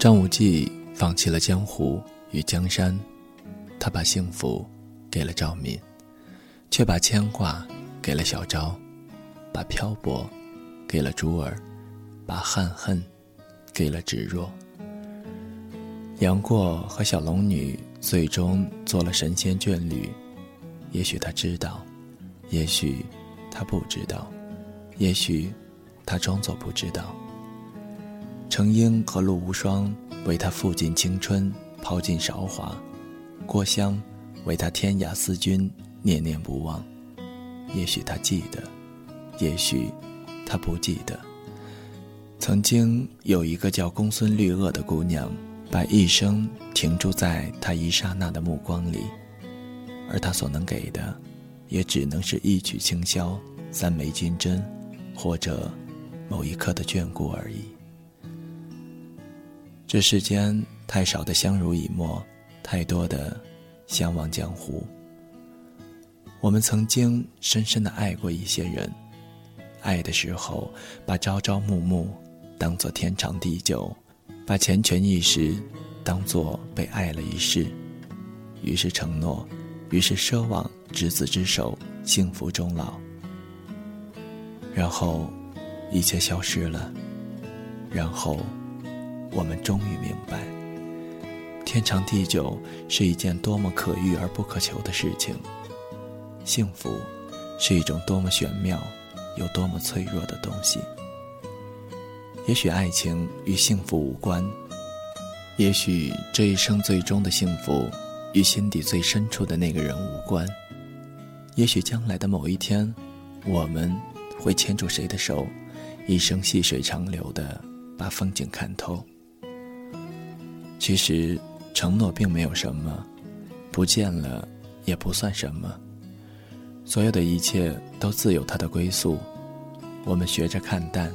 张无忌放弃了江湖与江山，他把幸福给了赵敏，却把牵挂给了小昭，把漂泊给了珠儿，把憾恨给了芷若。杨过和小龙女最终做了神仙眷侣，也许他知道，也许他不知道，也许他装作不知道。程英和陆无双为他付尽青春，抛尽韶华；郭襄为他天涯思君，念念不忘。也许他记得，也许他不记得。曾经有一个叫公孙绿萼的姑娘，把一生停驻在他一刹那的目光里，而他所能给的，也只能是一曲清箫、三枚金针，或者某一刻的眷顾而已。这世间太少的相濡以沫，太多的相忘江湖。我们曾经深深的爱过一些人，爱的时候把朝朝暮暮当作天长地久，把缱绻一时当作被爱了一世，于是承诺，于是奢望执子之手，幸福终老。然后，一切消失了，然后。我们终于明白，天长地久是一件多么可遇而不可求的事情。幸福是一种多么玄妙又多么脆弱的东西。也许爱情与幸福无关，也许这一生最终的幸福与心底最深处的那个人无关，也许将来的某一天，我们会牵住谁的手，一生细水长流的把风景看透。其实，承诺并没有什么，不见了也不算什么。所有的一切都自有它的归宿。我们学着看淡，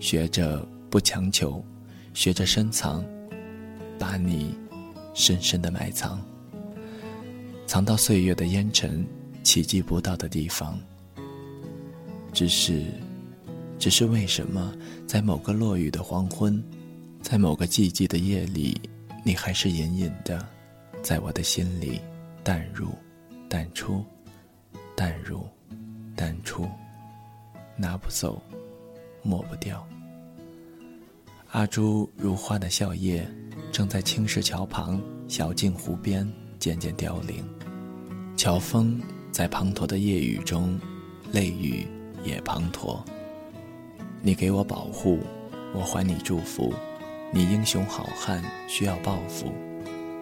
学着不强求，学着深藏，把你深深的埋藏，藏到岁月的烟尘企及不到的地方。只是，只是为什么在某个落雨的黄昏，在某个寂寂的夜里？你还是隐隐的，在我的心里淡入、淡出、淡入、淡出，拿不走，抹不掉。阿朱如花的笑靥，正在青石桥旁小径湖边渐渐凋零。乔峰在滂沱的夜雨中，泪雨也滂沱。你给我保护，我还你祝福。你英雄好汉需要报复，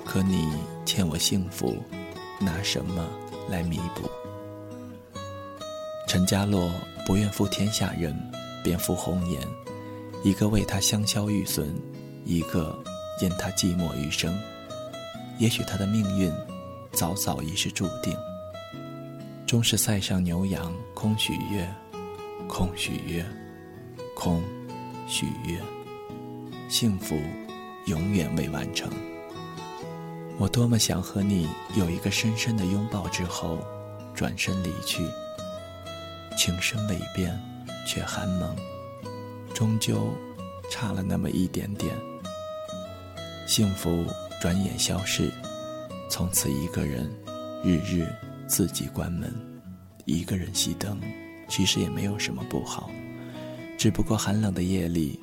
可你欠我幸福，拿什么来弥补？陈家洛不愿负天下人，便负红颜，一个为他香消玉损，一个因他寂寞余生。也许他的命运早早已是注定，终是塞上牛羊空许愿，空许愿，空许愿。幸福永远未完成。我多么想和你有一个深深的拥抱，之后转身离去。情深未变，却寒盟，终究差了那么一点点。幸福转眼消逝，从此一个人，日日自己关门，一个人熄灯，其实也没有什么不好，只不过寒冷的夜里。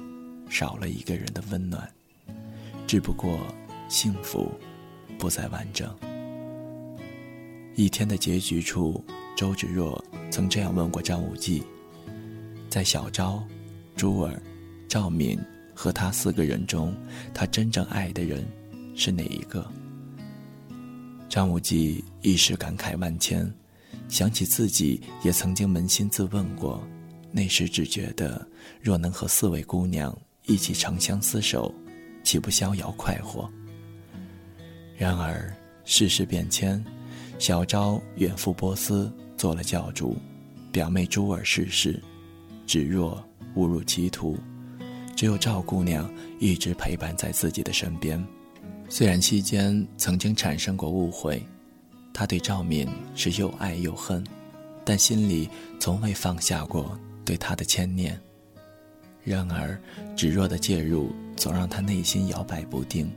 少了一个人的温暖，只不过幸福不再完整。一天的结局处，周芷若曾这样问过张无忌：“在小昭、珠儿、赵敏和他四个人中，他真正爱的人是哪一个？”张无忌一时感慨万千，想起自己也曾经扪心自问过，那时只觉得若能和四位姑娘。一起长相厮守，岂不逍遥快活？然而世事变迁，小昭远赴波斯做了教主，表妹珠儿逝世，芷若误入歧途，只有赵姑娘一直陪伴在自己的身边。虽然期间曾经产生过误会，她对赵敏是又爱又恨，但心里从未放下过对她的牵念。然而，芷若的介入总让他内心摇摆不定，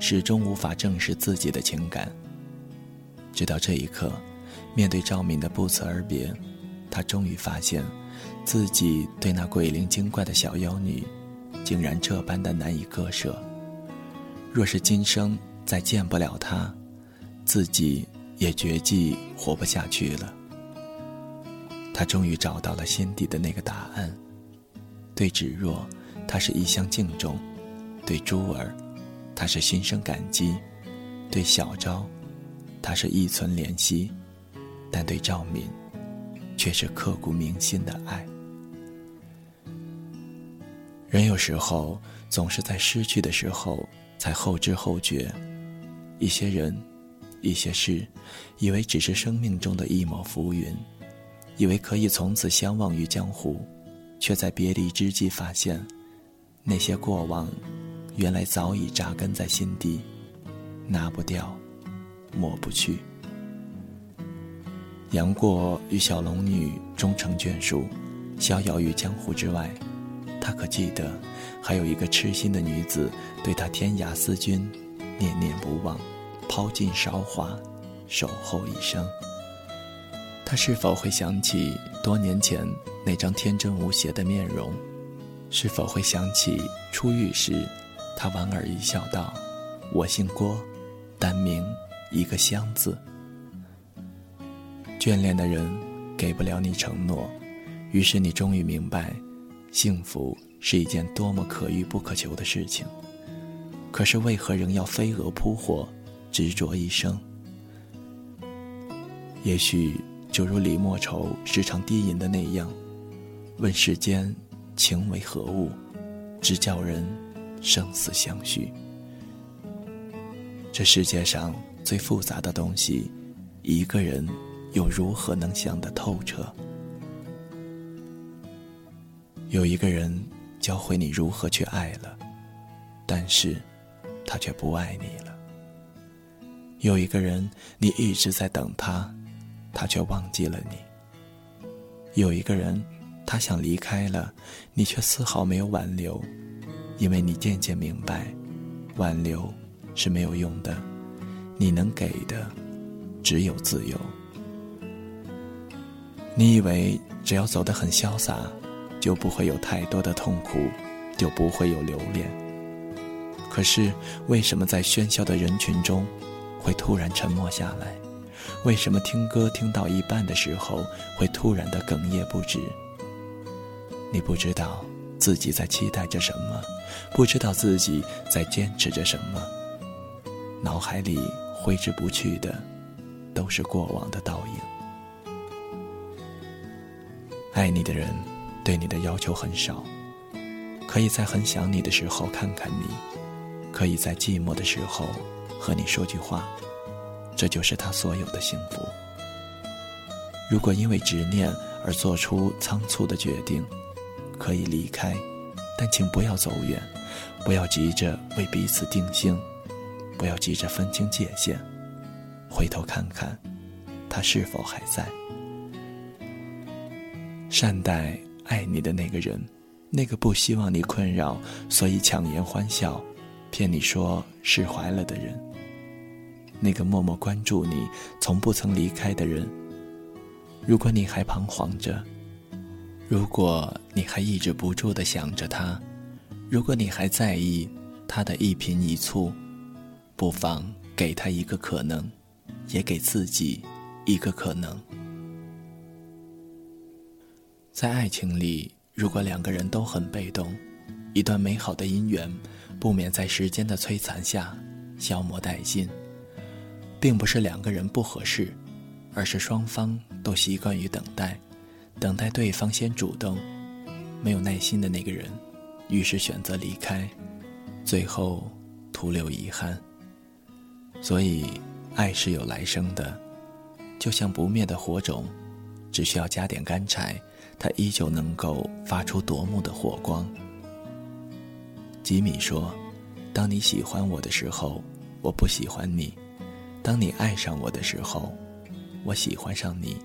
始终无法正视自己的情感。直到这一刻，面对赵敏的不辞而别，他终于发现，自己对那鬼灵精怪的小妖女，竟然这般的难以割舍。若是今生再见不了她，自己也绝迹活不下去了。他终于找到了心底的那个答案。对芷若，他是一厢敬重；对珠儿，他是心生感激；对小昭，他是一存怜惜；但对赵敏，却是刻骨铭心的爱。人有时候总是在失去的时候才后知后觉，一些人，一些事，以为只是生命中的一抹浮云，以为可以从此相忘于江湖。却在别离之际发现，那些过往，原来早已扎根在心底，拿不掉，抹不去。杨过与小龙女终成眷属，逍遥于江湖之外。他可记得，还有一个痴心的女子，对他天涯思君，念念不忘，抛尽韶华，守候一生。他是否会想起多年前那张天真无邪的面容？是否会想起初遇时，他莞尔一笑道：“我姓郭，单名一个香字。”眷恋的人给不了你承诺，于是你终于明白，幸福是一件多么可遇不可求的事情。可是为何仍要飞蛾扑火，执着一生？也许。就如李莫愁时常低吟的那样，问世间情为何物，直叫人生死相许。这世界上最复杂的东西，一个人又如何能想得透彻？有一个人教会你如何去爱了，但是，他却不爱你了。有一个人，你一直在等他。他却忘记了你。有一个人，他想离开了，你却丝毫没有挽留，因为你渐渐明白，挽留是没有用的，你能给的只有自由。你以为只要走得很潇洒，就不会有太多的痛苦，就不会有留恋。可是，为什么在喧嚣的人群中，会突然沉默下来？为什么听歌听到一半的时候会突然的哽咽不止？你不知道自己在期待着什么，不知道自己在坚持着什么，脑海里挥之不去的都是过往的倒影。爱你的人对你的要求很少，可以在很想你的时候看看你，可以在寂寞的时候和你说句话。这就是他所有的幸福。如果因为执念而做出仓促的决定，可以离开，但请不要走远，不要急着为彼此定性，不要急着分清界限，回头看看，他是否还在。善待爱你的那个人，那个不希望你困扰，所以强颜欢笑，骗你说释怀了的人。那个默默关注你、从不曾离开的人，如果你还彷徨着，如果你还抑制不住的想着他，如果你还在意他的一颦一蹙，不妨给他一个可能，也给自己一个可能。在爱情里，如果两个人都很被动，一段美好的姻缘，不免在时间的摧残下消磨殆尽。并不是两个人不合适，而是双方都习惯于等待，等待对方先主动，没有耐心的那个人，于是选择离开，最后徒留遗憾。所以，爱是有来生的，就像不灭的火种，只需要加点干柴，它依旧能够发出夺目的火光。吉米说：“当你喜欢我的时候，我不喜欢你。”当你爱上我的时候，我喜欢上你；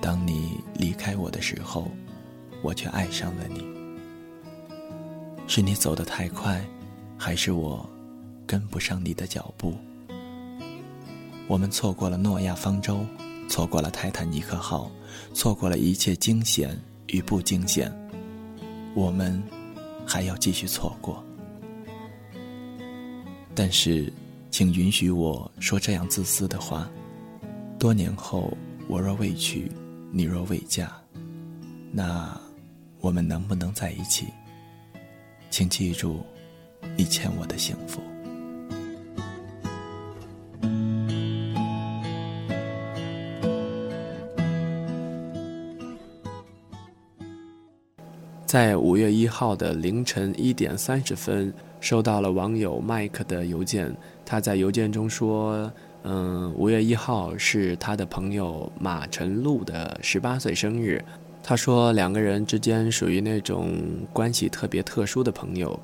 当你离开我的时候，我却爱上了你。是你走得太快，还是我跟不上你的脚步？我们错过了诺亚方舟，错过了泰坦尼克号，错过了一切惊险与不惊险。我们还要继续错过。但是，请允许我说这样自私的话：多年后，我若未娶，你若未嫁，那我们能不能在一起？请记住，你欠我的幸福。在五月一号的凌晨一点三十分，收到了网友麦克的邮件。他在邮件中说：“嗯，五月一号是他的朋友马晨露的十八岁生日。他说两个人之间属于那种关系特别特殊的朋友。”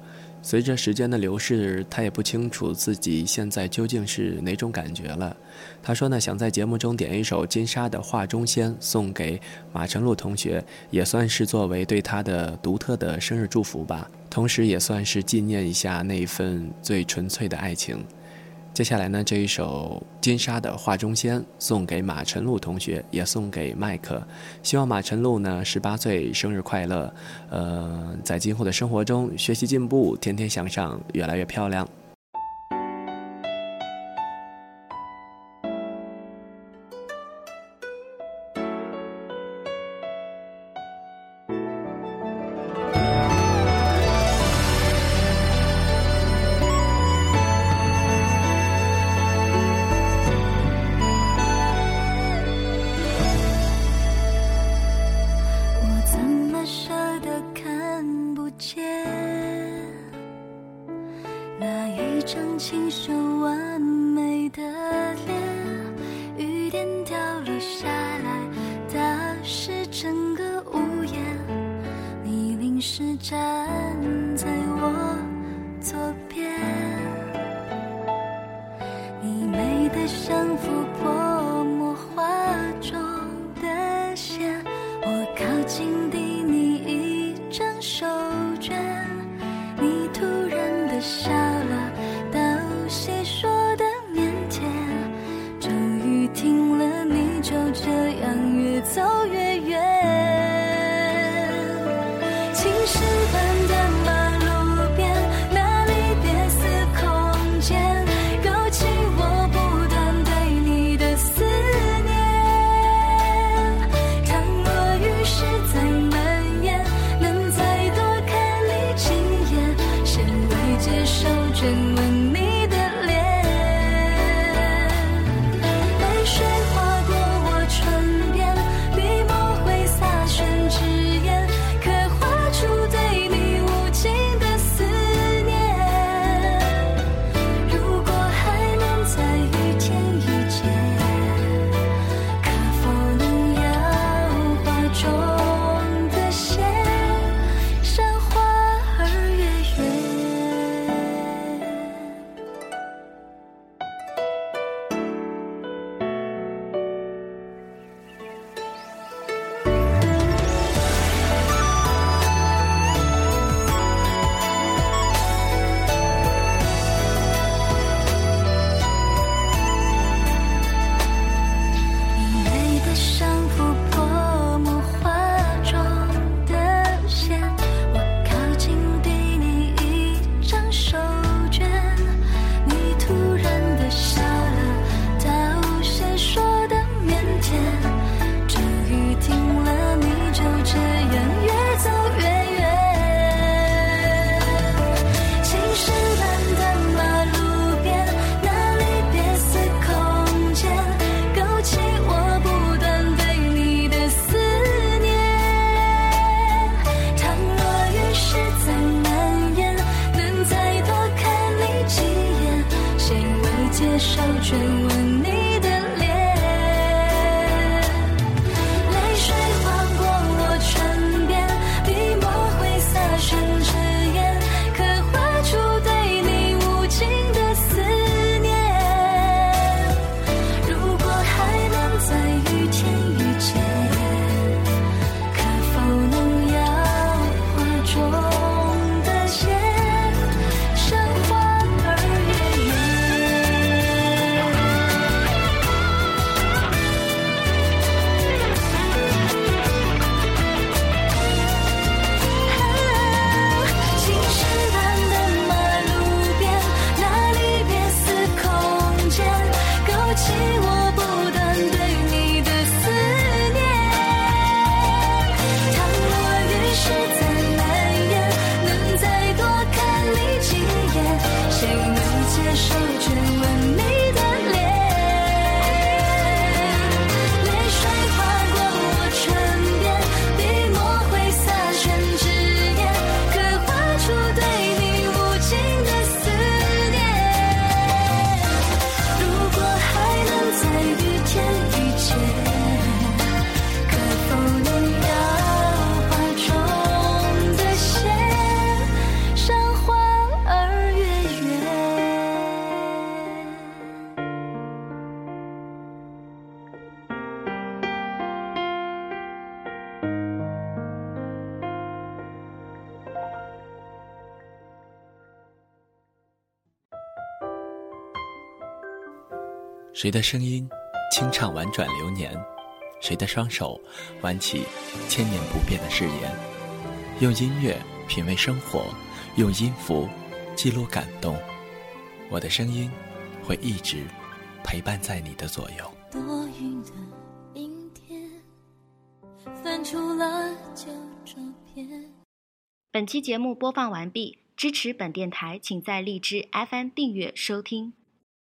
随着时间的流逝，他也不清楚自己现在究竟是哪种感觉了。他说呢，想在节目中点一首金莎的《画中仙》送给马晨露同学，也算是作为对他的独特的生日祝福吧，同时也算是纪念一下那一份最纯粹的爱情。接下来呢，这一首金莎的《画中仙》送给马晨露同学，也送给麦克。希望马晨露呢，十八岁生日快乐！呃，在今后的生活中学习进步，天天向上，越来越漂亮。那一张清秀完美的脸谁的声音清唱婉转流年？谁的双手挽起千年不变的誓言？用音乐品味生活，用音符记录感动。我的声音会一直陪伴在你的左右。多云的阴天，翻出了旧照片。本期节目播放完毕，支持本电台，请在荔枝 FM 订阅收听。